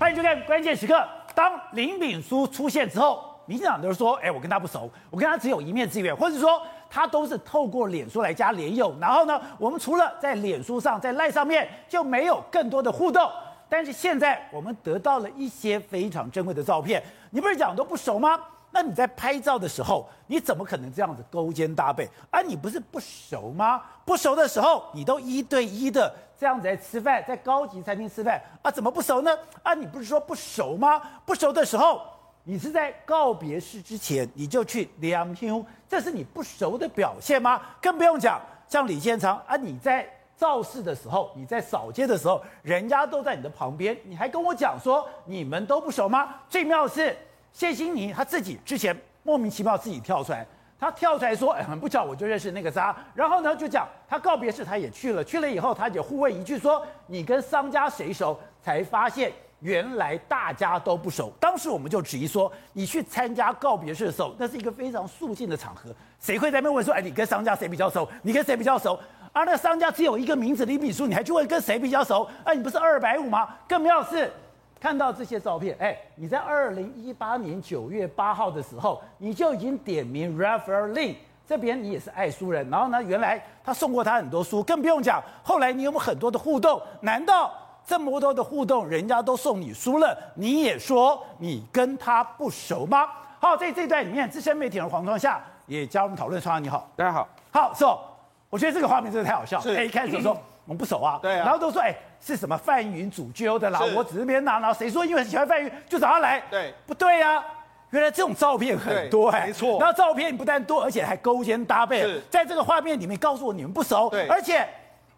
欢迎收看关键时刻。当林炳书出现之后，民进党都说：“哎，我跟他不熟，我跟他只有一面之缘，或者说他都是透过脸书来加连友。然后呢，我们除了在脸书上、在赖上面就没有更多的互动。但是现在我们得到了一些非常珍贵的照片。你不是讲都不熟吗？那你在拍照的时候，你怎么可能这样子勾肩搭背？啊，你不是不熟吗？不熟的时候，你都一对一的。”这样子在吃饭，在高级餐厅吃饭啊，怎么不熟呢？啊，你不是说不熟吗？不熟的时候，你是在告别式之前你就去两厅，这是你不熟的表现吗？更不用讲，像李建昌啊，你在造势的时候，你在扫街的时候，人家都在你的旁边，你还跟我讲说你们都不熟吗？最妙的是谢欣妮他自己之前莫名其妙自己跳出来。他跳出来说：“哎，很不巧，我就认识那个渣。”然后呢，就讲他告别式他也去了，去了以后他就互问一句说：“你跟商家谁熟？”才发现原来大家都不熟。当时我们就质疑说：“你去参加告别式的时候，那是一个非常肃静的场合，谁会在那边问说：‘哎，你跟商家谁比较熟？你跟谁比较熟？’而那商家只有一个名字林炳书，你还去问跟谁比较熟？哎，你不是二百五吗？更妙的是。”看到这些照片，哎，你在二零一八年九月八号的时候，你就已经点名 Raphael Lin 这边，你也是爱书人。然后呢，原来他送过他很多书，更不用讲，后来你有没有很多的互动？难道这么多的互动，人家都送你书了，你也说你跟他不熟吗？好，在这段里面，资深媒体人黄庄夏也加入讨论。创夏你好，大家好。好，，so，，我觉得这个画面真的太好笑。是，哎，一开始说。我们不熟啊，对啊，然后都说哎，是什么范云主揪的啦？我只是边拿，然后谁说因为喜欢范云就找他来？对，不对呀、啊？原来这种照片很多哎，没错。然后照片不但多，而且还勾肩搭背。是，在这个画面里面告诉我你们不熟，对，而且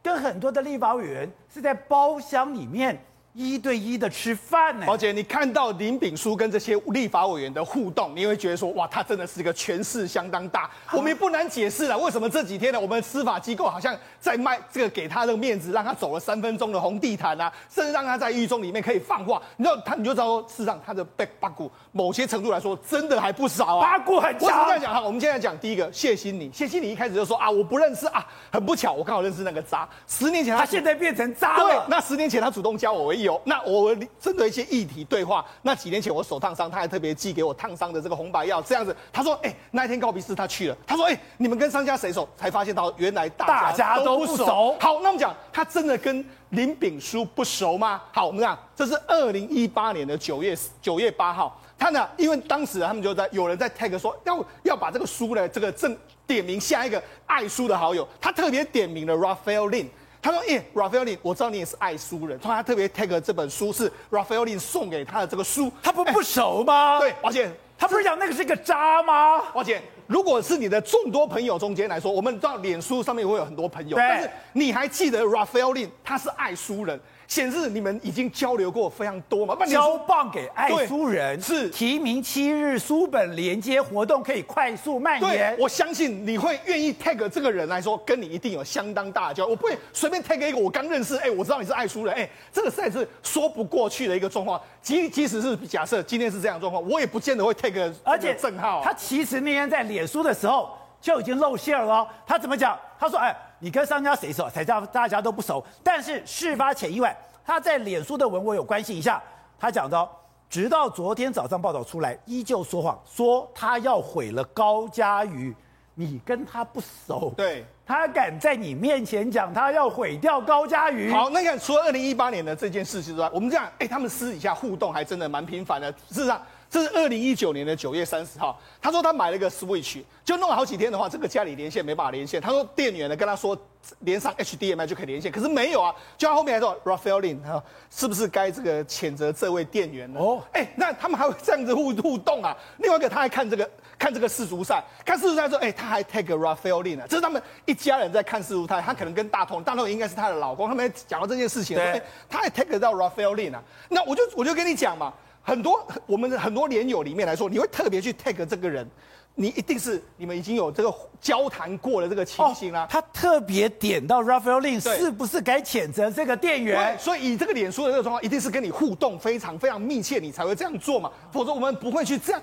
跟很多的立法委员是在包厢里面。一对一的吃饭呢，宝姐，你看到林炳书跟这些立法委员的互动，你会觉得说，哇，他真的是一个权势相当大。我们也不难解释了，为什么这几天呢，我们司法机构好像在卖这个给他的面子，让他走了三分钟的红地毯啊，甚至让他在狱中里面可以放话。你知道他，你就知道说，事实上他的被八股，某些程度来说，真的还不少啊。八股很强。我这样讲哈，我们现在讲第一个谢欣妮，谢欣妮一开始就说啊，我不认识啊，很不巧，我刚好认识那个渣。十年前他，他现在变成渣了。对，那十年前他主动加我为友，那我。针对一些议题对话，那几年前我手烫伤，他还特别寄给我烫伤的这个红白药，这样子。他说：“哎、欸，那一天告别式他去了。他说：‘哎、欸，你们跟商家谁熟？’才发现到原来大家都不熟。不熟好，那我们讲他真的跟林炳书不熟吗？好，我们讲这是二零一八年的九月九月八号，他呢，因为当时他们就在有人在 tag 说要要把这个书呢，这个正点名下一个爱书的好友，他特别点名了 Raphael Lin。他说：“耶，Raphael Lin，我知道你也是爱书人。他特别 tag 这本书是 Raphael Lin 送给他的这个书，他不不熟吗？对，而且他不是讲那个是一个渣吗？而且如果是你的众多朋友中间来说，我们知道脸书上面会有很多朋友，但是你还记得 Raphael Lin 他是爱书人。”显示你们已经交流过非常多嘛？交棒给爱书人是提名七日书本连接活动，可以快速蔓延。我相信你会愿意 tag 这个人来说，跟你一定有相当大的交流。我不会随便 tag 一个我刚认识，哎，我知道你是爱书人，哎，这个实在是说不过去的一个状况。即即使是假设今天是这样状况，我也不见得会 tag 而且正浩。他其实那天在脸书的时候就已经露馅了哦。他怎么讲？他说：“哎。”你跟商家谁熟？才叫大家都不熟。但是事发前一晚，他在脸书的文我有关心一下，他讲到，直到昨天早上报道出来，依旧说谎，说他要毁了高嘉瑜。你跟他不熟，对，他敢在你面前讲他要毁掉高嘉瑜。好，那个除了二零一八年的这件事情之外，我们这样，哎，他们私底下互动还真的蛮频繁的。事实上。这是二零一九年的九月三十号，他说他买了一个 Switch，就弄了好几天的话，这个家里连线没办法连线。他说店员呢跟他说连上 HDMI 就可以连线，可是没有啊。就他后面还说 Raphael Lin，他说是不是该这个谴责这位店员呢？哦，哎，那他们还会这样子互互动啊？另外一个他还看这个看这个世足赛，看世足赛说，哎，他还 tag Raphael Lin 啊，这是他们一家人在看世足赛，他可能跟大同，大同应该是他的老公，他们讲到这件事情，对，他还 tag 到 Raphael Lin 啊，那我就我就跟你讲嘛。很多我们的很多连友里面来说，你会特别去 tag 这个人，你一定是你们已经有这个交谈过的这个情形啦、哦。他特别点到 Raphael Lin 是不是该谴责这个店员？所以以这个脸书的这个状况，一定是跟你互动非常非常密切，你才会这样做嘛。否则我们不会去这样。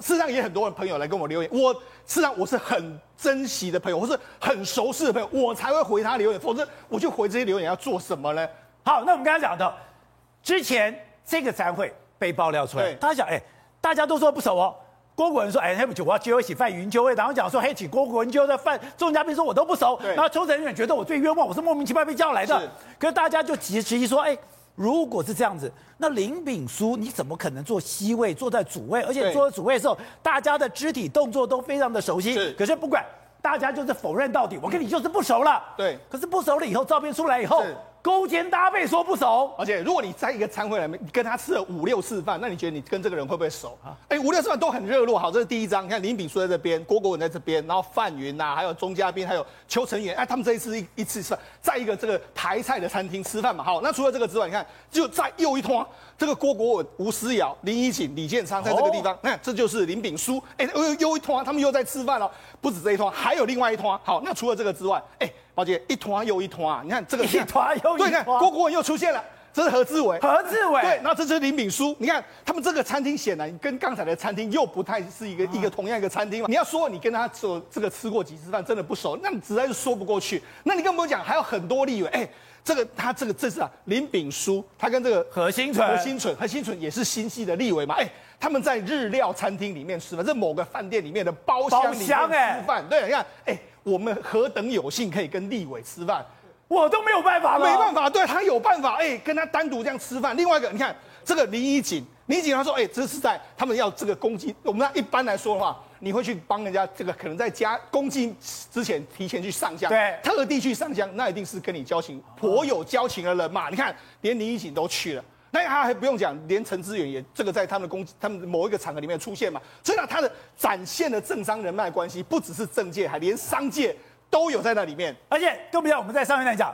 事实上也很多朋友来跟我留言，我事实上我是很珍惜的朋友，或是很熟识的朋友，我才会回他留言。否则我去回这些留言要做什么呢？好，那我们刚才讲的之前。这个展会被爆料出来，他想，哎，大家都说不熟哦。郭国文说，哎，对不起，我要揪一起饭云纠，然后讲说，嘿，请郭国文揪的饭，众嘉宾说我都不熟，对。然后邱成远觉得我最冤枉，我是莫名其妙被叫来的，是。可是大家就急质疑说，哎，如果是这样子，那林炳书你怎么可能坐 C 位，坐在主位，而且坐在主位的时候，大家的肢体动作都非常的熟悉，是。可是不管，大家就是否认到底，我跟你就是不熟了，对。可是不熟了以后，照片出来以后是。勾肩搭背说不熟，而且如果你在一个餐会里面，你跟他吃了五六次饭，那你觉得你跟这个人会不会熟？哎，五六次饭都很热络。好，这是第一张，你看林炳书在这边，郭国文在这边，然后范云呐，还有钟嘉宾，还有邱成远，哎，他们这一次一一次吃在一个这个台菜的餐厅吃饭嘛。好，那除了这个之外，你看就在又一摊，这个郭国文、吴思瑶、林怡景、李建昌在这个地方，那、哦、这就是林炳书。哎，又又一摊，他们又在吃饭了，不止这一摊，还有另外一摊。好，那除了这个之外，哎。宝姐，一团又一团啊！你看这个，一团又一团。对，你看郭国文又出现了，这是何志伟。何志伟。对，那这是林炳书。你看他们这个餐厅显然跟刚才的餐厅又不太是一个、啊、一个同样一个餐厅嘛。你要说你跟他说这个吃过几次饭，真的不熟，那你实在是说不过去。那你跟我们讲还有很多例外，哎，这个他这个这是啊林炳书，他跟这个何新纯，何新纯，何新纯也是新系的立委嘛，哎，他们在日料餐厅里面吃饭，在某个饭店里面的包厢里面吃饭。对，你看，哎。我们何等有幸可以跟立委吃饭，我都没有办法。没办法，对他有办法，哎，跟他单独这样吃饭。另外一个，你看这个林一锦，林宜景他说，哎，这是在他们要这个攻击。我们一般来说的话，你会去帮人家这个可能在家攻击之前提前去上香，对，特地去上香，那一定是跟你交情颇有交情的人嘛。你看，连林宜景都去了。那他还不用讲，连陈志远也这个在他们的公他们某一个场合里面出现嘛。所以呢，他的展现的政商人脉关系，不只是政界，还连商界。都有在那里面，而且更不要我们在上面来讲，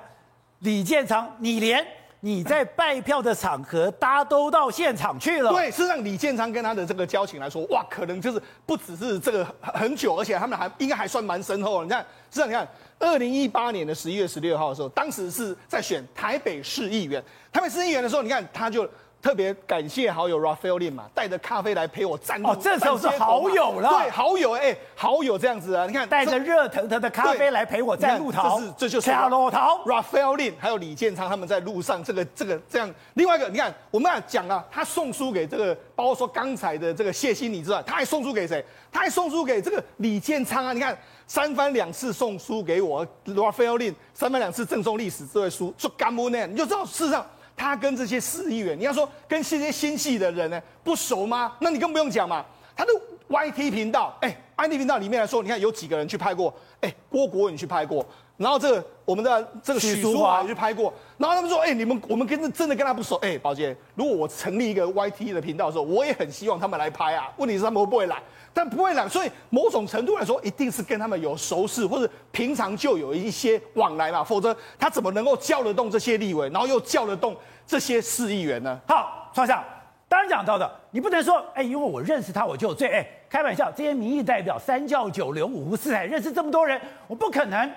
李建昌，你连你在拜票的场合，大家都到现场去了。对，是让李建昌跟他的这个交情来说，哇，可能就是不只是这个很久，而且他们还应该还算蛮深厚的。你看，事实上你看，二零一八年的十一月十六号的时候，当时是在选台北市议员，台北市议员的时候，你看他就。特别感谢好友 Raphael Lin 嘛，带着咖啡来陪我站路。哦，这时候是好友了。对，好友哎、欸，好友这样子啊，你看，带着热腾腾的咖啡来陪我站路桃。这是这就是 Raphael Lin 还有李建昌他们在路上这个这个这样。另外一个，你看我们讲啊，他送书给这个，包括说刚才的这个谢欣你之外，他还送书给谁？他还送书给这个李建昌啊！你看三番两次送书给我 Raphael Lin 三番两次赠送历史这位书，就干不呢？你就知道事实上。他跟这些市议员，你要说跟这些新系的人呢不熟吗？那你更不用讲嘛。他的 YT 频道，哎，YT 频道里面来说，你看有几个人去拍过？哎，郭国文去拍过，然后这个我们的这个许淑华也去拍过。然后他们说，哎，你们我们跟真的跟他不熟。哎，宝杰，如果我成立一个 YT 的频道的时候，我也很希望他们来拍啊。问题是他们会不会来？但不会来，所以某种程度来说，一定是跟他们有熟识，或者平常就有一些往来嘛，否则他怎么能够叫得动这些立委，然后又叫得动这些市议员呢？好，创下，当然讲到的，你不能说，哎，因为我认识他，我就有罪。哎，开玩笑，这些民意代表三教九流五湖四海，认识这么多人，我不可能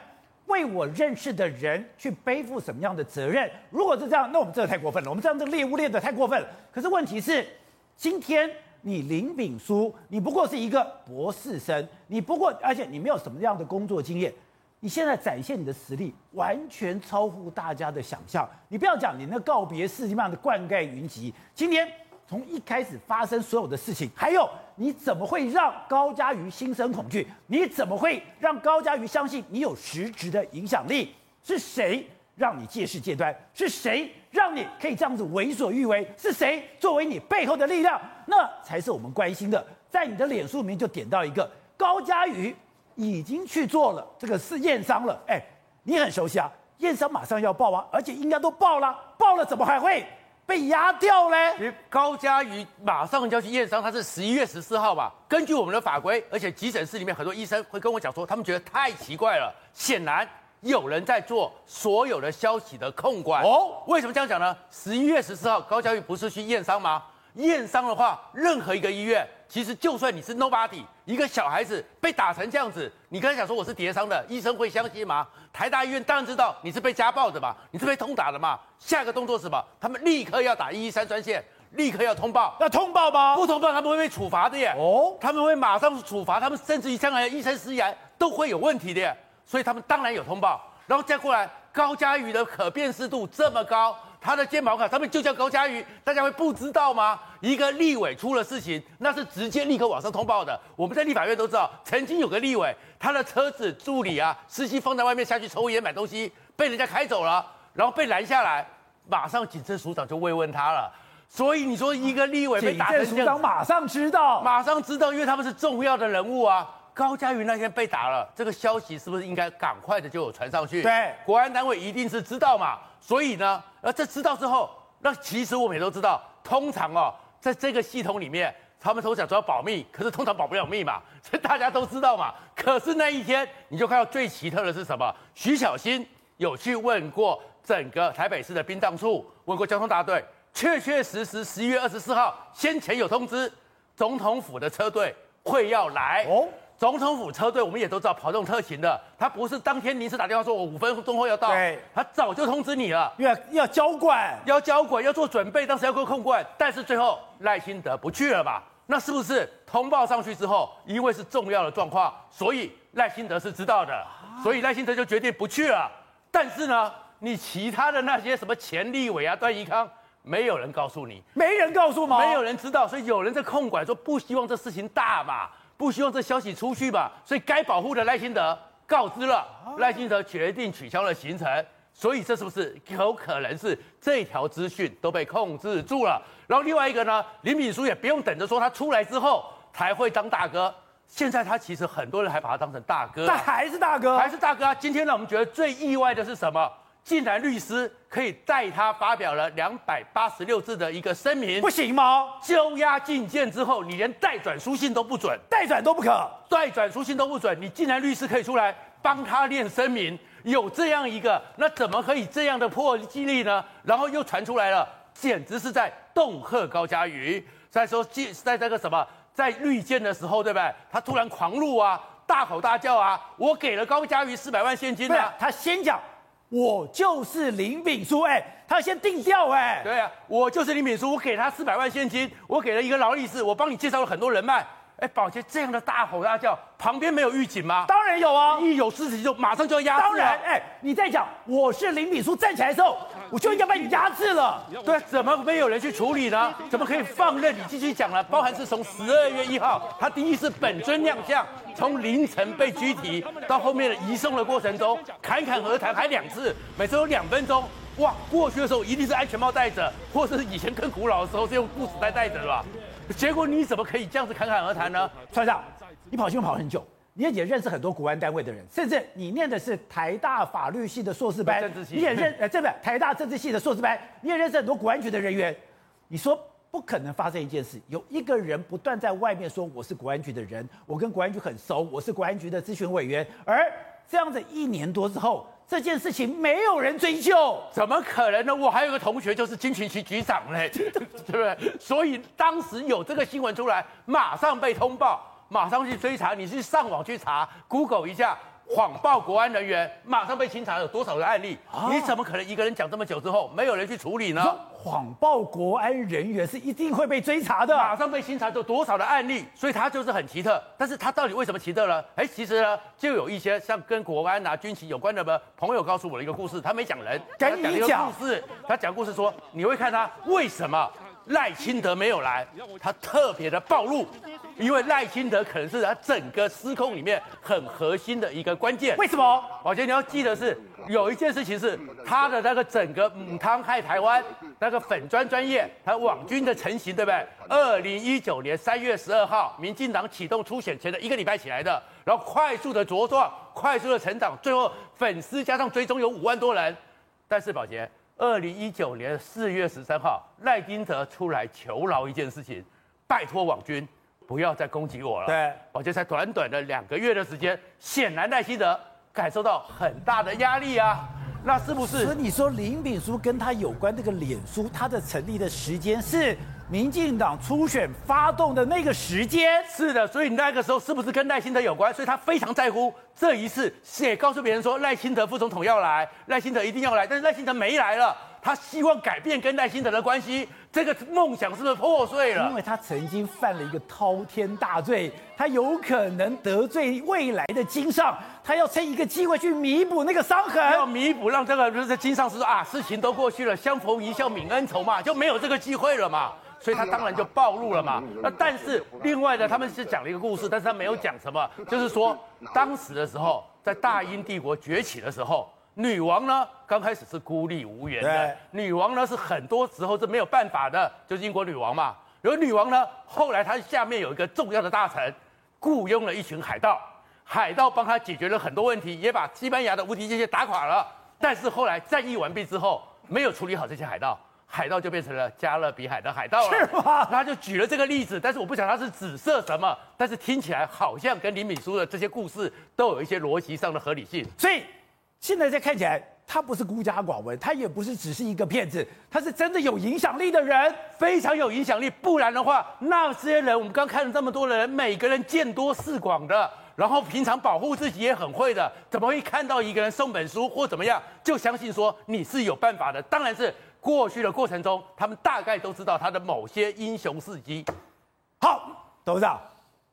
为我认识的人去背负什么样的责任。如果是这样，那我们真的太过分了，我们这样这猎物猎得太过分了。可是问题是，今天。你林炳书，你不过是一个博士生，你不过，而且你没有什么样的工作经验，你现在展现你的实力，完全超乎大家的想象。你不要讲你那告别式那样的灌溉云集，今天从一开始发生所有的事情，还有你怎么会让高嘉瑜心生恐惧？你怎么会让高嘉瑜相信你有实质的影响力？是谁？让你借势借端，是谁让你可以这样子为所欲为？是谁作为你背后的力量？那才是我们关心的。在你的脸书里面就点到一个高嘉瑜已经去做了这个是验伤了。哎，你很熟悉啊，验伤马上要报啊，而且应该都报了，报了怎么还会被压掉嘞？高嘉瑜马上就要去验伤，他是十一月十四号吧？根据我们的法规，而且急诊室里面很多医生会跟我讲说，他们觉得太奇怪了，显然。有人在做所有的消息的控管哦？为什么这样讲呢？十一月十四号，高嘉瑜不是去验伤吗？验伤的话，任何一个医院，其实就算你是 nobody，一个小孩子被打成这样子，你刚才讲说我是跌伤的，医生会相信吗？台大医院当然知道你是被家暴的嘛，你是被痛打的嘛。下一个动作是什么？他们立刻要打一一三专线，立刻要通报。要通报吗？不通报他们会被处罚的耶。哦，他们会马上处罚，他们甚至于将来医生失言都会有问题的耶。所以他们当然有通报，然后再过来，高嘉瑜的可辨识度这么高，他的健保卡上面就叫高嘉瑜，大家会不知道吗？一个立委出了事情，那是直接立刻往上通报的。我们在立法院都知道，曾经有个立委，他的车子助理啊，司机放在外面下去抽烟买东西，被人家开走了，然后被拦下来，马上警政署长就慰问他了。所以你说一个立委被打成这样，警政署长马上知道，马上知道，因为他们是重要的人物啊。高嘉瑜那天被打了，这个消息是不是应该赶快的就有传上去？对，国安单位一定是知道嘛。所以呢，呃，这知道之后，那其实我们也都知道，通常哦，在这个系统里面，他们都想说要保密，可是通常保不了密嘛，所以大家都知道嘛。可是那一天，你就看到最奇特的是什么？徐小新有去问过整个台北市的殡葬处，问过交通大队，确确实实十一月二十四号先前有通知，总统府的车队会要来哦。总统府车队，我们也都知道跑这种特勤的，他不是当天临时打电话说，我五分钟后要到，对，他早就通知你了，要要交管，要交管，要做准备，当时要过控管，但是最后赖清德不去了吧？那是不是通报上去之后，因为是重要的状况，所以赖清德是知道的，所以赖清德就决定不去了。但是呢，你其他的那些什么前立委啊、段宜康，没有人告诉你，没人告诉吗？没有人知道，所以有人在控管，说不希望这事情大嘛。不希望这消息出去吧，所以该保护的赖清德告知了，赖清德决定取消了行程，所以这是不是有可能是这条资讯都被控制住了？然后另外一个呢，林炳书也不用等着说他出来之后才会当大哥，现在他其实很多人还把他当成大哥，但还是大哥，还是大哥啊！今天呢，我们觉得最意外的是什么？竟然律师可以代他发表了两百八十六字的一个声明，不行吗？羁押禁见之后，你连代转书信都不准，代转都不可，代转书信都不准，你竟然律师可以出来帮他念声明，有这样一个，那怎么可以这样的破纪律呢？然后又传出来了，简直是在恫吓高嘉瑜。再说，在这个什么，在绿箭的时候，对不对？他突然狂怒啊，大吼大叫啊，我给了高嘉瑜四百万现金啊，他先讲。我就是林炳书，哎，他要先定调，哎，对啊，我就是林炳书，我给他四百万现金，我给了一个劳力士，我帮你介绍了很多人脉，哎，宝洁这样的大吼大叫，旁边没有预警吗？当然有啊，一有事情就马上就要压制。当然，哎，你在讲我是林炳书站起来的时候，我就应该把你压制了。对啊，怎么没有人去处理呢？怎么可以放任你继续讲呢？包含是从十二月一号，他第一次本尊亮相。从凌晨被拘提到后面的移送的过程中，侃侃而谈还两次，每次有两分钟。哇，过去的时候一定是安全帽戴着，或者是以前更古老的时候是用布纸袋戴着的吧？结果你怎么可以这样子侃侃而谈呢？船长，你跑新闻跑很久，你也认识很多国安单位的人，甚至你念的是台大法律系的硕士班，你也认 呃，这个台大政治系的硕士班，你也认识很多国安局的人员，你说。不可能发生一件事，有一个人不断在外面说我是国安局的人，我跟国安局很熟，我是国安局的咨询委员。而这样子一年多之后，这件事情没有人追究，怎么可能呢？我还有个同学就是金群局局长嘞，对不对？所以当时有这个新闻出来，马上被通报，马上去追查。你去上网去查，Google 一下。谎报国安人员，马上被清查，有多少个案例？啊、你怎么可能一个人讲这么久之后，没有人去处理呢？谎报国安人员是一定会被追查的，马上被清查，有多少的案例？所以他就是很奇特。但是他到底为什么奇特呢？哎，其实呢，就有一些像跟国安啊、军情有关的朋友告诉我的一个故事，他没讲人，他讲一个故事。他讲故事说，你会看他为什么赖清德没有来，他特别的暴露。因为赖清德可能是他整个失控里面很核心的一个关键。为什么？宝杰，你要记得是有一件事情是他的那个整个母汤害台湾那个粉专专业，他网军的成型，对不对？二零一九年三月十二号，民进党启动初选前的一个礼拜起来的，然后快速的茁壮，快速的成长，最后粉丝加上追踪有五万多人。但是宝杰，二零一九年四月十三号，赖清德出来求饶一件事情，拜托网军。不要再攻击我了。对，而且才短短的两个月的时间，显然赖清德感受到很大的压力啊。那是不是？所以你说林炳书跟他有关，这个脸书它的成立的时间是民进党初选发动的那个时间？是的，所以那个时候是不是跟赖清德有关？所以他非常在乎这一次，也告诉别人说赖清德副总统要来，赖清德一定要来，但是赖清德没来了。他希望改变跟赖清德的关系，这个梦想是不是破碎了？因为他曾经犯了一个滔天大罪，他有可能得罪未来的金上，他要趁一个机会去弥补那个伤痕，要弥补让这个就是金上是说啊，事情都过去了，相逢一笑泯恩仇嘛，就没有这个机会了嘛。所以他当然就暴露了嘛。那但是另外呢，他们是讲了一个故事，但是他没有讲什么，就是说当时的时候，在大英帝国崛起的时候，女王呢刚开始是孤立无援的，女王呢是很多时候是没有办法的，就是英国女王嘛。然后女王呢，后来她下面有一个重要的大臣，雇佣了一群海盗，海盗帮她解决了很多问题，也把西班牙的无敌舰队打垮了。但是后来战役完毕之后，没有处理好这些海盗。海盗就变成了加勒比海的海盗了，是吗？他就举了这个例子，但是我不晓得他是紫色什么，但是听起来好像跟林敏书的这些故事都有一些逻辑上的合理性。所以现在再看起来，他不是孤家寡闻，他也不是只是一个骗子，他是真的有影响力的人，非常有影响力。不然的话，那些人我们刚看了这么多的人，每个人见多识广的，然后平常保护自己也很会的，怎么会看到一个人送本书或怎么样，就相信说你是有办法的？当然是。过去的过程中，他们大概都知道他的某些英雄事迹。好，董事长，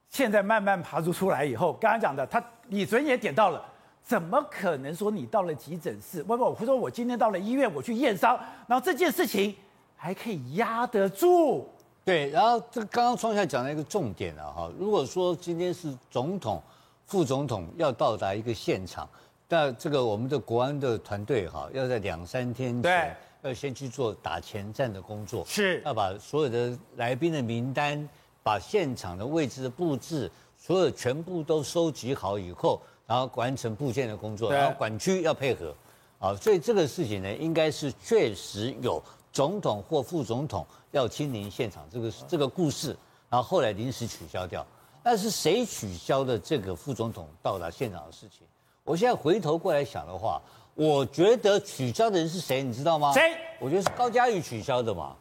现在慢慢爬出出来以后，刚刚讲的，他李准也点到了，怎么可能说你到了急诊室，外面，我说我今天到了医院，我去验伤，然后这件事情还可以压得住？对，然后这刚刚创下讲了一个重点了哈，如果说今天是总统、副总统要到达一个现场，那这个我们的国安的团队哈，要在两三天前。要先去做打前站的工作，是要把所有的来宾的名单、把现场的位置的布置，所有全部都收集好以后，然后完成布线的工作，然后管区要配合，啊，所以这个事情呢，应该是确实有总统或副总统要亲临现场，这个这个故事，然后后来临时取消掉，但是谁取消的这个副总统到达现场的事情？我现在回头过来想的话。我觉得取消的人是谁，你知道吗？谁？我觉得是高嘉瑜取消的嘛。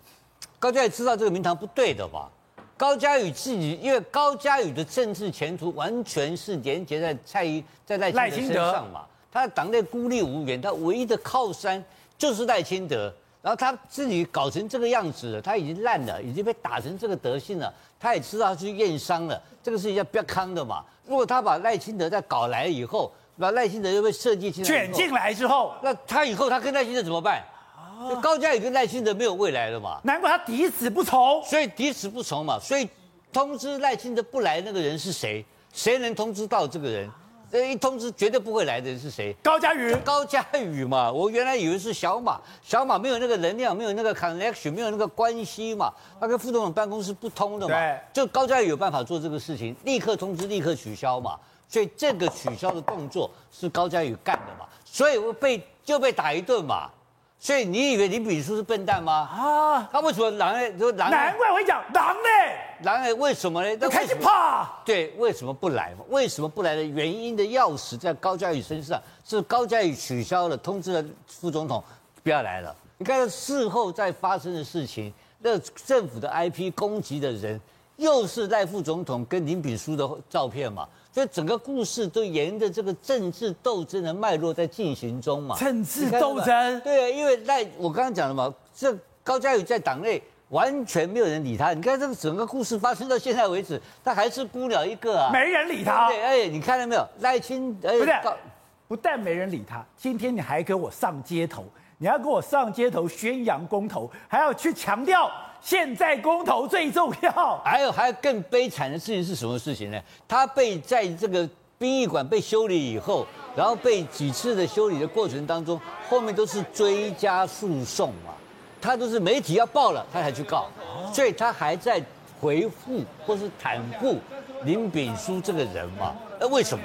高嘉瑜知道这个名堂不对的嘛。高嘉宇自己，因为高嘉宇的政治前途完全是连接在蔡英在赖清德身上嘛。他党内孤立无援，他唯一的靠山就是赖清德。然后他自己搞成这个样子了，他已经烂了，已经被打成这个德性了。他也知道他去验伤了，这个事情要不要康的嘛。如果他把赖清德再搞来以后，把赖清德又被设计进卷进来之后，那他以后他跟赖清德怎么办？啊，高嘉宇跟赖清德没有未来了嘛？难怪他抵死不从，所以抵死不从嘛。所以通知赖清德不来那个人是谁？谁能通知到这个人？这一通知绝对不会来的人是谁？高嘉宇，高嘉宇嘛。我原来以为是小马，小马没有那个能量，没有那个 connection，没有那个关系嘛。他跟副总统办公室不通的嘛。对，就高嘉宇有办法做这个事情，立刻通知，立刻取消嘛。所以这个取消的动作是高嘉宇干的嘛？所以我被就被打一顿嘛。所以你以为林炳书是笨蛋吗？啊，他为什么狼呢？就狼。难怪我讲狼呢？狼呢？为什么呢？他开始怕。对，为什么不来嘛？为什么不来的原因的钥匙在高嘉宇身上，是高嘉宇取消了通知了副总统不要来了。你看事后再发生的事情，那政府的 IP 攻击的人，又是赖副总统跟林炳书的照片嘛？所以整个故事都沿着这个政治斗争的脉络在进行中嘛。政治斗争，对啊，因为赖我刚刚讲了嘛，这高嘉宇在党内完全没有人理他。你看这个整个故事发生到现在为止，他还是孤鸟一个啊，没人理他。对，哎，你看到没有？赖清哎不是，不但没人理他，今天你还给我上街头，你要给我上街头宣扬公投，还要去强调。现在公投最重要，还有还有更悲惨的事情是什么事情呢？他被在这个殡仪馆被修理以后，然后被几次的修理的过程当中，后面都是追加诉讼嘛，他都是媒体要报了，他才去告，所以他还在回复或是袒护林炳书这个人嘛？那为什么？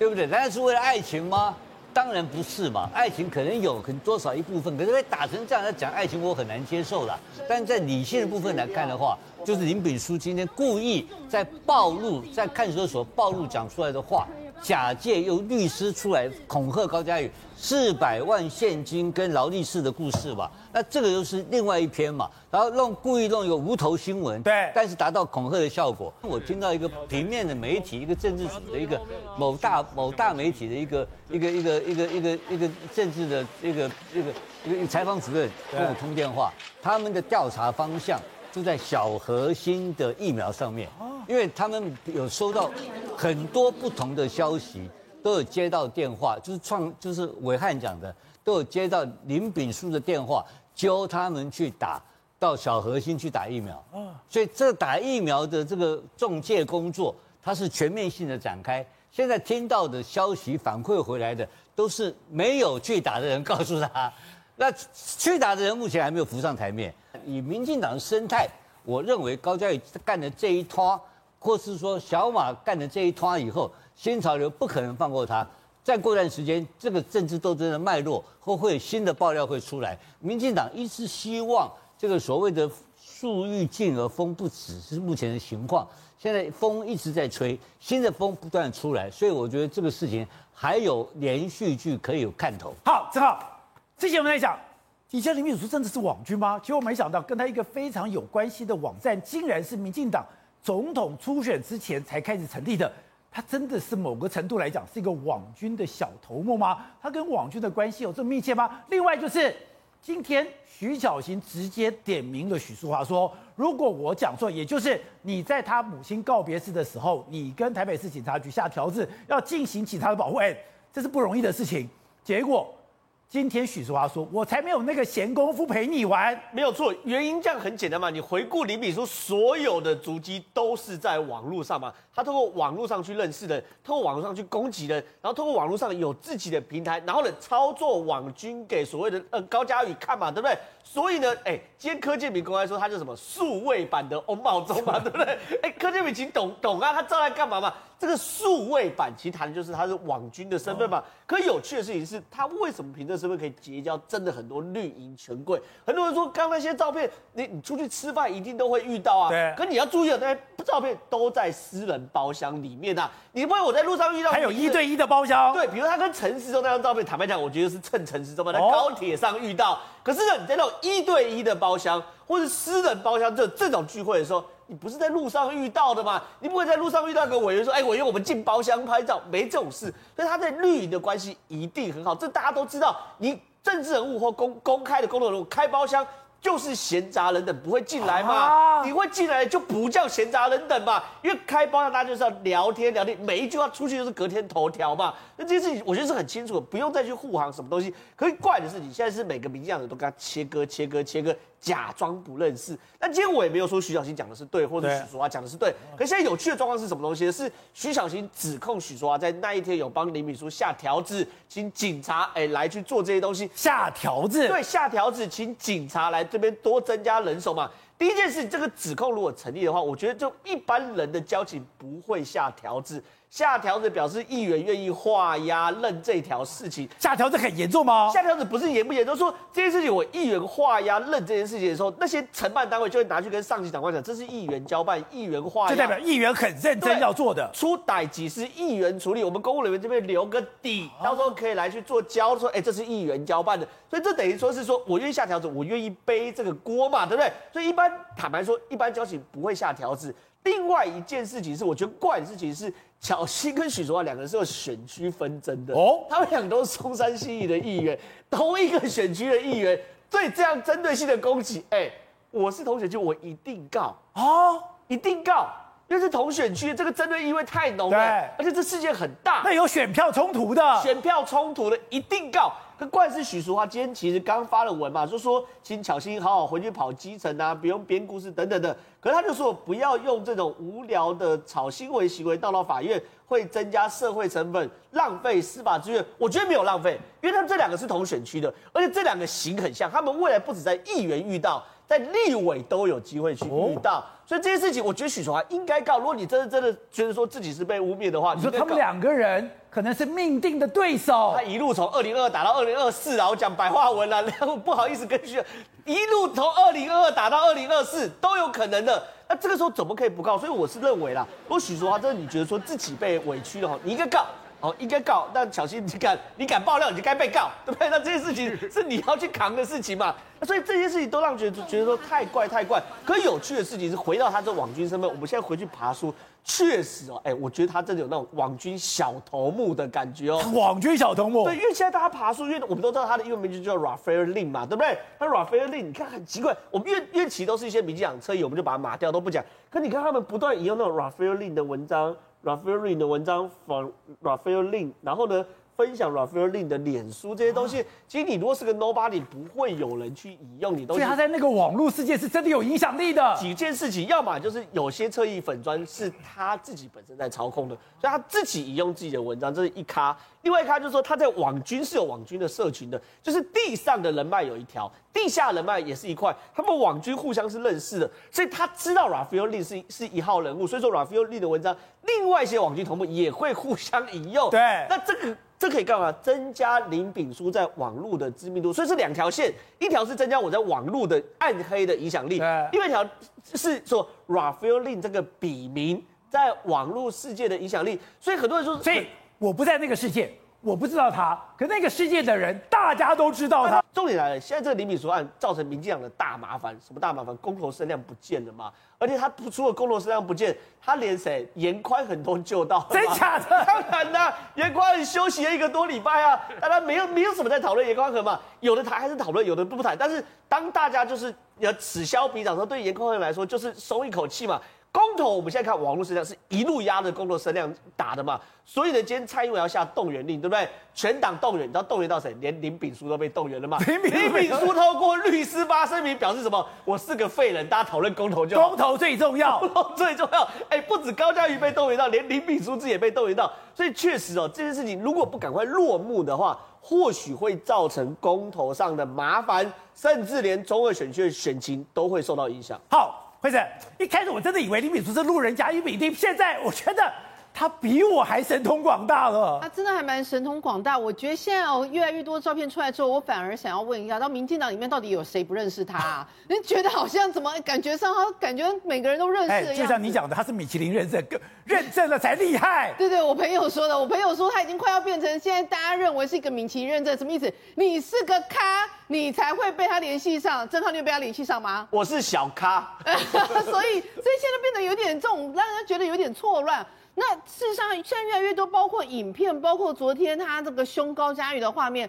对不对？难道是为了爱情吗？当然不是嘛，爱情可能有，可能多少一部分，可是被打成这样来讲爱情，我很难接受了。但在理性的部分来看的话，就是林炳书今天故意在暴露，在看守所暴露讲出来的话，假借由律师出来恐吓高嘉瑜四百万现金跟劳力士的故事吧。那这个又是另外一篇嘛，然后弄故意弄一个无头新闻，对，但是达到恐吓的效果。我听到一个平面的媒体，一个政治组的一个某大某大媒体的一个一个一个一个一个一个政治的一个一个一个采访主任跟我通电话，他们的调查方向就在小核心的疫苗上面，因为他们有收到很多不同的消息，都有接到电话，就是创就是伟汉讲的，都有接到林炳书的电话。教他们去打到小核心去打疫苗，所以这打疫苗的这个中介工作，它是全面性的展开。现在听到的消息反馈回来的，都是没有去打的人 告诉他，那去打的人目前还没有浮上台面。以民进党的生态，我认为高嘉瑜干的这一拖，或是说小马干的这一拖以后，新潮流不可能放过他。再过段时间，这个政治斗争的脉络会会有新的爆料会出来。民进党一直希望这个所谓的树欲静而风不止是目前的情况。现在风一直在吹，新的风不断出来，所以我觉得这个事情还有连续剧可以有看头。好，正好之前我们在讲，以前林秘书真的是网军吗？结果没想到跟他一个非常有关系的网站，竟然是民进党总统初选之前才开始成立的。他真的是某个程度来讲是一个网军的小头目吗？他跟网军的关系有这么密切吗？另外就是今天徐小琴直接点名了许淑华，说如果我讲错，也就是你在他母亲告别式的时候，你跟台北市警察局下条子要进行警察的保护，哎，这是不容易的事情。结果。今天许淑华说：“我才没有那个闲工夫陪你玩。”没有错，原因这样很简单嘛。你回顾林炳书所有的足迹都是在网络上嘛，他通过网络上去认识的，通过网络上去攻击的，然后通过网络上有自己的平台，然后呢操作网军给所谓的呃高嘉宇看嘛，对不对？所以呢，哎，今天柯建铭公开说他是什么数位版的翁茂忠嘛，对不对？哎，柯建铭请懂懂啊，他知道在干嘛嘛？这个数位版其实谈的就是他是网军的身份嘛。可有趣的事情是他为什么凭这身份可以结交真的很多绿营权贵？很多人说刚刚那些照片，你你出去吃饭一定都会遇到啊。对。可你要注意啊，那些照片都在私人包厢里面啊。你不会我在路上遇到，还有一对一的包厢。对，比如他跟陈时中那张照片，坦白讲，我觉得是趁陈时中在高铁上遇到。可是呢，你在那种一对一的包厢或者私人包厢这这种聚会的时候。你不是在路上遇到的吗？你不会在路上遇到个委员说：“哎，委员，我们进包厢拍照，没这种事。”所以他在绿营的关系一定很好，这大家都知道。你政治人物或公公开的工作人物开包厢，就是闲杂人等不会进来嘛？啊、你会进来就不叫闲杂人等嘛，因为开包厢大家就是要聊天聊天，每一句话出去就是隔天头条嘛。那这件事情我觉得是很清楚的，不用再去护航什么东西。可是怪的是，你现在是每个民进党人都跟他切割切割切割。假装不认识，那今天我也没有说徐小新讲的是对，或者许淑华讲的是对。可是现在有趣的状况是什么东西？是徐小新指控许淑华在那一天有帮林敏书下条子，请警察哎、欸、来去做这些东西。下条子？对，下条子，请警察来这边多增加人手嘛。第一件事，这个指控如果成立的话，我觉得就一般人的交情不会下条子。下条子表示议员愿意画押认这条事情，下条子很严重吗？下条子不是严不严重，说这件事情我议员画押认这件事情的时候，那些承办单位就会拿去跟上级长官讲，这是议员交办，议员画押，就代表议员很认真要做的。出歹几是议员处理，我们公务人员这边留个底，到时候可以来去做交，说哎、欸、这是议员交办的，所以这等于说是说我愿意下条子，我愿意背这个锅嘛，对不对？所以一般坦白说，一般交情不会下条子。另外一件事情是，我觉得怪的事情是，巧芯跟许卓华两个人是有选区纷争的哦。他们两个都是松山新义的议员，同一个选区的议员，对这样针对性的攻击，哎、欸，我是同选区，我一定告哦，一定告，因为是同选区，这个针对意味太浓了，而且这事件很大，那有选票冲突的，选票冲突的一定告。可怪是许淑华今天其实刚发了文嘛，就说请巧芯好好回去跑基层啊，不用编故事等等的。可是他就说不要用这种无聊的炒新闻行为到到法院，会增加社会成本，浪费司法资源。我觉得没有浪费，因为他们这两个是同选区的，而且这两个型很像，他们未来不止在议员遇到。在立委都有机会去遇到，哦、所以这些事情，我觉得许崇华应该告。如果你真的真的觉得说自己是被污蔑的话，你说他们两个人可能是命定的对手。他一路从二零二二打到二零二四啊，我讲白话文了，不好意思跟许，一路从二零二二打到二零二四都有可能的。那这个时候怎么可以不告？所以我是认为啦，如果许崇华真的你觉得说自己被委屈了，你应该告。哦，应该告，但小心你敢你敢爆料，你就该被告，对不对？那这些事情 是你要去扛的事情嘛。所以这些事情都让觉得觉得说太怪太怪。可有趣的事情是，回到他这网军身份，我们现在回去爬书。确实哦，哎，我觉得他真的有那种网军小头目的感觉哦。网军小头目，对，因为现在大家爬树，因为我们都知道他的英文名字就叫 Raphael Lin 嘛，对不对？那 Raphael Lin，你看很奇怪，我们因为因为其都是一些民进党车友，我们就把它码掉都不讲。可你看他们不断引用那种 Raphael Lin 的文章 Rafael Lin 的文章仿 Rafael Lin，然后呢？分享 Raphael Lin 的脸书这些东西，其实你如果是个 nobody，不会有人去引用你东西。所以他在那个网络世界是真的有影响力的。几件事情，要么就是有些侧翼粉砖是他自己本身在操控的，所以他自己引用自己的文章，这是一咖。另外一咖就是说他在网军是有网军的社群的，就是地上的人脉有一条，地下人脉也是一块，他们网军互相是认识的，所以他知道 Raphael Lin 是是一号人物，所以说 Raphael Lin 的文章，另外一些网军同步也会互相引用。对，那这个。这可以干嘛？增加林炳书在网络的知名度，所以是两条线，一条是增加我在网络的暗黑的影响力，另外一条是说 Raphael Lin 这个笔名在网络世界的影响力。所以很多人说，所以我不在那个世界。我不知道他，可那个世界的人大家都知道他。重点来了，现在这个林炳书案造成民进党的大麻烦，什么大麻烦？公投声量不见了嘛？而且他不除了公投声量不见，他连谁严宽很多救到。真假的？当然啦，颜宽恒休息了一个多礼拜啊，大家没有没有什么在讨论严宽恒嘛？有的谈还是讨论，有的不谈。但是当大家就是要此消彼长，说对严宽恒来说就是松一口气嘛。公投，我们现在看网络声量是一路压着公投声量打的嘛，所以呢，今天蔡英文要下动员令，对不对？全党动员，你知道动员到谁？连林炳书都被动员了嘛？林炳书透过律师发声明表示什么？我是个废人，大家讨论公投就好。公投最重要，公投最重要。哎，不止高嘉瑜被动员到，连林炳书自己也被动员到，所以确实哦，这件事情如果不赶快落幕的话，或许会造成公投上的麻烦，甚至连中二选区的选情都会受到影响。好。辉子，一开始我真的以为李敏珠是路人甲乙丙丁，现在我觉得他比我还神通广大了。他真的还蛮神通广大。我觉得现在哦，越来越多照片出来之后，我反而想要问一下，到民进党里面到底有谁不认识他啊？你觉得好像怎么感觉上他感觉每个人都认识？哎，就像你讲的，他是米其林认证，认证了才厉害。对对，我朋友说的，我朋友说他已经快要变成现在大家认为是一个米其林认证，什么意思？你是个咖。你才会被他联系上，正皓，你有被他联系上吗？我是小咖，所以所以现在变得有点这种，让人觉得有点错乱。那事实上，现在越来越多，包括影片，包括昨天他这个凶高佳瑜的画面，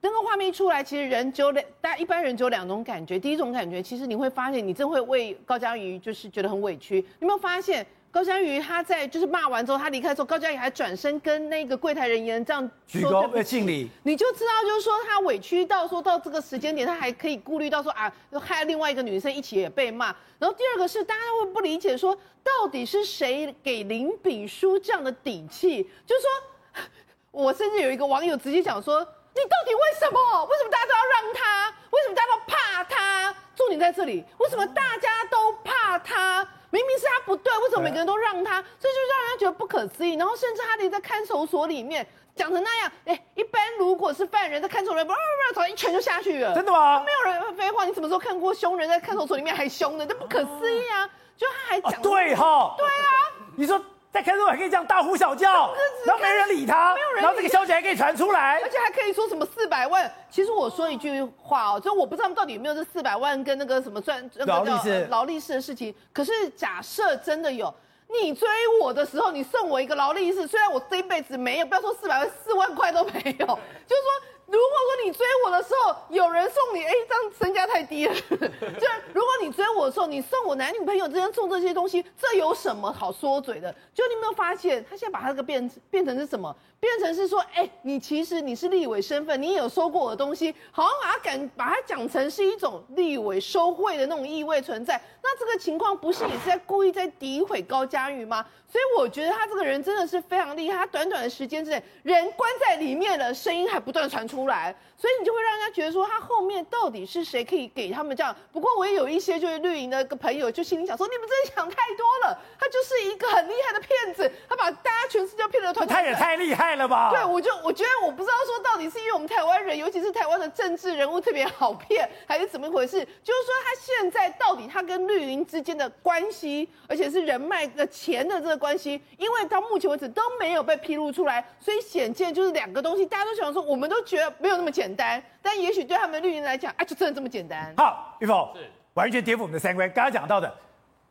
那个画面一出来，其实人只有两，大家一般人只有两种感觉。第一种感觉，其实你会发现，你真会为高佳瑜就是觉得很委屈。你有没有发现？高嘉瑜他在就是骂完之后，他离开之后，高嘉瑜还转身跟那个柜台人员这样鞠躬敬礼，你就知道就是说他委屈到说到这个时间点，他还可以顾虑到说啊，害另外一个女生一起也被骂。然后第二个是大家会不理解说，到底是谁给林炳书这样的底气？就是说，我甚至有一个网友直接讲说，你到底为什么？为什么大家都要让他？为什么大家都怕他？重点在这里，为什么大家都怕他？明明是他不对，为什么每个人都让他？这就让人家觉得不可思议。然后甚至他连在看守所里面讲成那样，哎，一般如果是犯人在看守所里，不不不，一拳就下去了。真的吗？没有人废话，你什么时候看过凶人在看守所里面还凶的？这不可思议啊！就他还讲、哦、对哈，对啊，你说。在看守所还可以这样大呼小叫，然后没人理他，没有人，然后这个消息还可以传出来，而且还可以说什么四百万。其实我说一句话哦，就我不知道他们到底有没有这四百万跟那个什么赚那个劳力士劳力士的事情。可是假设真的有，你追我的时候，你送我一个劳力士，虽然我这一辈子没有，不要说四百万，四万块都没有，就是说。如果说你追我的时候有人送你，哎，这样身价太低了。就如果你追我你送我男女朋友之间送这些东西，这有什么好说嘴的？就你有没有发现，他现在把他这个变变成是什么？变成是说，哎，你其实你是立委身份，你也有收过我的东西，好像把他敢把他讲成是一种立委收贿的那种意味存在。那这个情况不是也是在故意在诋毁高嘉瑜吗？所以我觉得他这个人真的是非常厉害，他短短的时间之内，人关在里面了，声音还不断传。出来，所以你就会让人家觉得说，他后面到底是谁可以给他们这样？不过我也有一些就是绿营的个朋友，就心里想说，你们真的想太多了，他就是一个很厉害的骗子，他把大家全世界骗得团团。他也太厉害了吧？对，我就我觉得我不知道说到底是因为我们台湾人，尤其是台湾的政治人物特别好骗，还是怎么一回事？就是说他现在到底他跟绿营之间的关系，而且是人脉的钱的这个关系，因为到目前为止都没有被披露出来，所以显见就是两个东西，大家都想说，我们都觉得没有那么简单，但也许对他们绿营来讲，啊，就真的这么简单。好，玉凤是完全颠覆我们的三观。刚刚讲到的，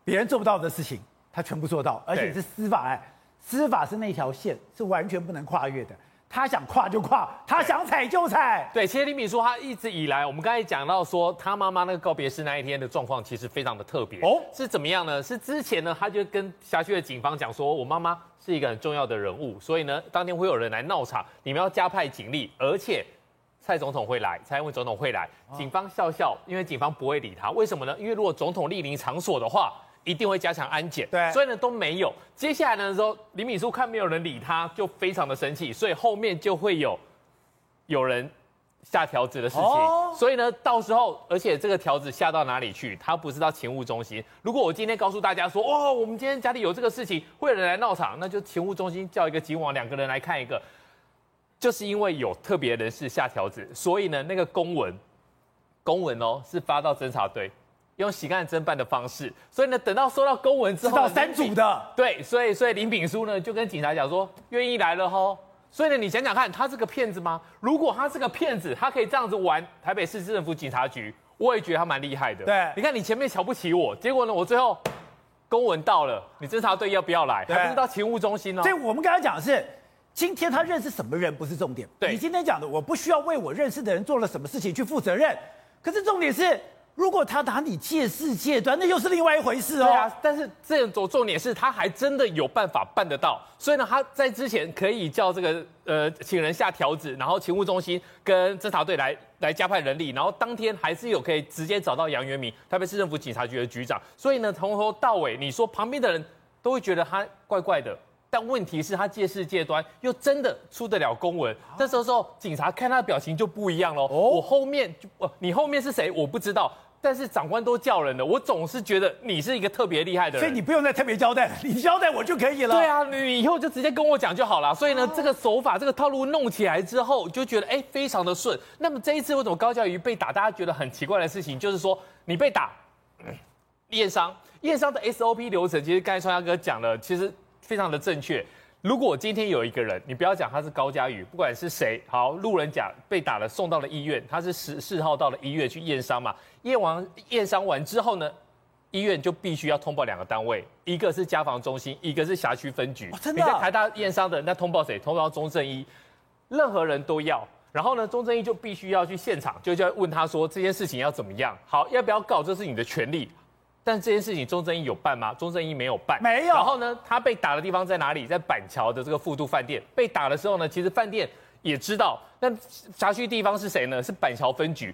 别人做不到的事情，他全部做到，而且是司法案，司法是那条线，是完全不能跨越的。他想跨就跨，他想踩就踩。对，其实林秉枢他一直以来，我们刚才讲到说，他妈妈那个告别式那一天的状况，其实非常的特别。哦，是怎么样呢？是之前呢，他就跟辖区的警方讲说，我妈妈是一个很重要的人物，所以呢，当天会有人来闹场，你们要加派警力，而且蔡总统会来，蔡英文总统会来。警方笑笑，因为警方不会理他，为什么呢？因为如果总统莅临场所的话。一定会加强安检，对，所以呢都没有。接下来呢说林秉枢看没有人理他，就非常的生气，所以后面就会有有人下条子的事情。哦、所以呢到时候，而且这个条子下到哪里去？他不是到勤务中心。如果我今天告诉大家说，哦，我们今天家里有这个事情，会有人来闹场，那就勤务中心叫一个警网，两个人来看一个。就是因为有特别人士下条子，所以呢那个公文，公文哦是发到侦查队。用洗干侦办的方式，所以呢，等到收到公文之后，知道三组的，对，所以所以林炳书呢就跟警察讲说，愿意来了吼。所以呢，你想想看，他是个骗子吗？如果他是个骗子，他可以这样子玩台北市政府警察局，我也觉得他蛮厉害的。对，你看你前面瞧不起我，结果呢，我最后公文到了，你侦查队要不要来？还不是到勤务中心哦。所以我们刚才讲的是，今天他认识什么人不是重点。对，你今天讲的，我不需要为我认识的人做了什么事情去负责任，可是重点是。如果他拿你借势借端，那又是另外一回事哦。对啊，但是这种重点是他还真的有办法办得到，所以呢，他在之前可以叫这个呃请人下条子，然后勤务中心跟侦查队来来加派人力，然后当天还是有可以直接找到杨元明，台北市政府警察局的局长。所以呢，从头到尾，你说旁边的人都会觉得他怪怪的，但问题是，他借势借端又真的出得了公文。这时候警察看他的表情就不一样喽。哦，我后面就呃，你后面是谁？我不知道。但是长官都叫人了，我总是觉得你是一个特别厉害的人，所以你不用再特别交代了，你交代我就可以了。对啊，你以后就直接跟我讲就好了。所以呢，这个手法、这个套路弄起来之后，就觉得哎，非常的顺。那么这一次为什么高教瑜被打？大家觉得很奇怪的事情，就是说你被打，验伤，验伤的 SOP 流程，其实刚才川家哥讲了，其实非常的正确。如果今天有一个人，你不要讲他是高嘉宇，不管是谁，好，路人甲被打了，送到了医院，他是十四号到了医院去验伤嘛，验完验伤完之后呢，医院就必须要通报两个单位，一个是家防中心，一个是辖区分局。真的？你在台大验伤的，那通报谁？通报中正医，任何人都要。然后呢，中正医就必须要去现场，就就要问他说这件事情要怎么样？好，要不要告？这是你的权利。但这件事情钟正义有办吗？钟正义没有办，没有。然后呢，他被打的地方在哪里？在板桥的这个富都饭店。被打的时候呢，其实饭店也知道。那辖区地方是谁呢？是板桥分局。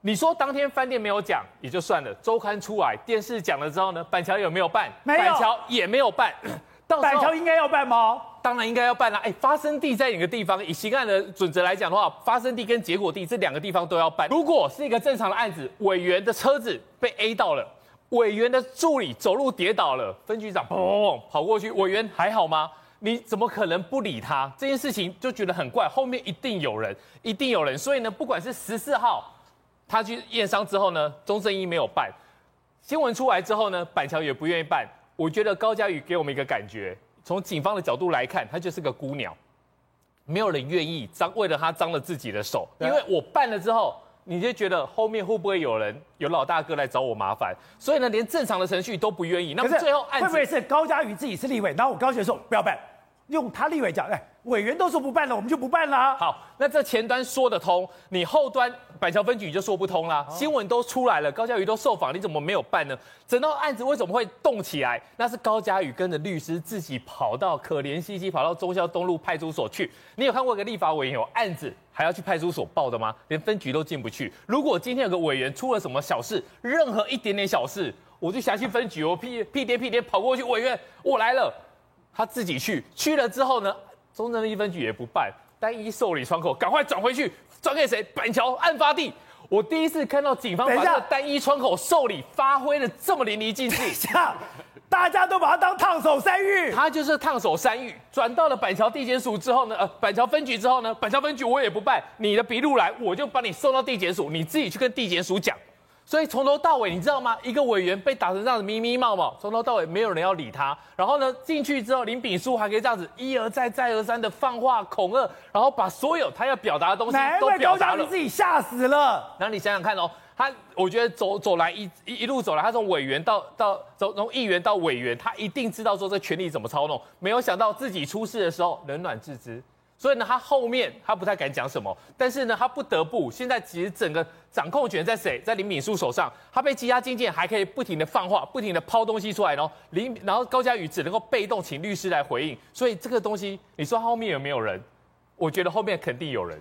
你说当天饭店没有讲也就算了，周刊出来，电视讲了之后呢，板桥有没有办？没有。板桥也没有办。到板桥应该要办吗？当然应该要办啦。哎，发生地在哪个地方？以刑案的准则来讲的话，发生地跟结果地这两个地方都要办。如果是一个正常的案子，委员的车子被 A 到了。委员的助理走路跌倒了，分局长砰砰跑过去，委员还好吗？你怎么可能不理他？这件事情就觉得很怪，后面一定有人，一定有人。所以呢，不管是十四号他去验伤之后呢，钟正一没有办，新闻出来之后呢，板桥也不愿意办。我觉得高嘉宇给我们一个感觉，从警方的角度来看，他就是个孤鸟，没有人愿意脏，为了他脏了自己的手，因为我办了之后。你就觉得后面会不会有人有老大哥来找我麻烦？所以呢，连正常的程序都不愿意。那么最后案子会不会是高嘉瑜自己是立委，然后我高学说不要办，用他立委讲，哎。委员都说不办了，我们就不办了。好，那这前端说得通，你后端板桥分局就说不通啦。新闻都出来了，高嘉瑜都受访，你怎么没有办呢？整到案子为什么会动起来？那是高嘉瑜跟着律师自己跑到可怜兮兮跑到中孝东路派出所去。你有看过一个立法委员有案子还要去派出所报的吗？连分局都进不去。如果今天有个委员出了什么小事，任何一点点小事，我就辖区分局，我屁屁颠屁颠跑过去，委员我来了，他自己去，去了之后呢？中正的一分局也不办，单一受理窗口赶快转回去，转给谁？板桥案发地。我第一次看到警方把这个单一窗口受理发挥的这么淋漓尽致。大家都把它当烫手山芋，他就是烫手山芋。转到了板桥地检署之后呢，呃，板桥分局之后呢，板桥分局我也不办，你的笔录来，我就把你送到地检署，你自己去跟地检署讲。所以从头到尾，你知道吗？一个委员被打成这样子，咪咪冒冒，从头到尾没有人要理他。然后呢，进去之后，林炳书还可以这样子一而再、再而三的放话恐吓，然后把所有他要表达的东西都表达了。你自己吓死了。然后你想想看哦。他我觉得走走来一一一路走来，他从委员到到从从议员到委员，他一定知道说这权力怎么操弄。没有想到自己出事的时候冷暖自知，所以呢，他后面他不太敢讲什么。但是呢，他不得不现在其实整个掌控权在谁？在林敏淑手上。他被羁押禁见，还可以不停的放话，不停的抛东西出来，然后林然后高佳宇只能够被动请律师来回应。所以这个东西，你说后面有没有人？我觉得后面肯定有人。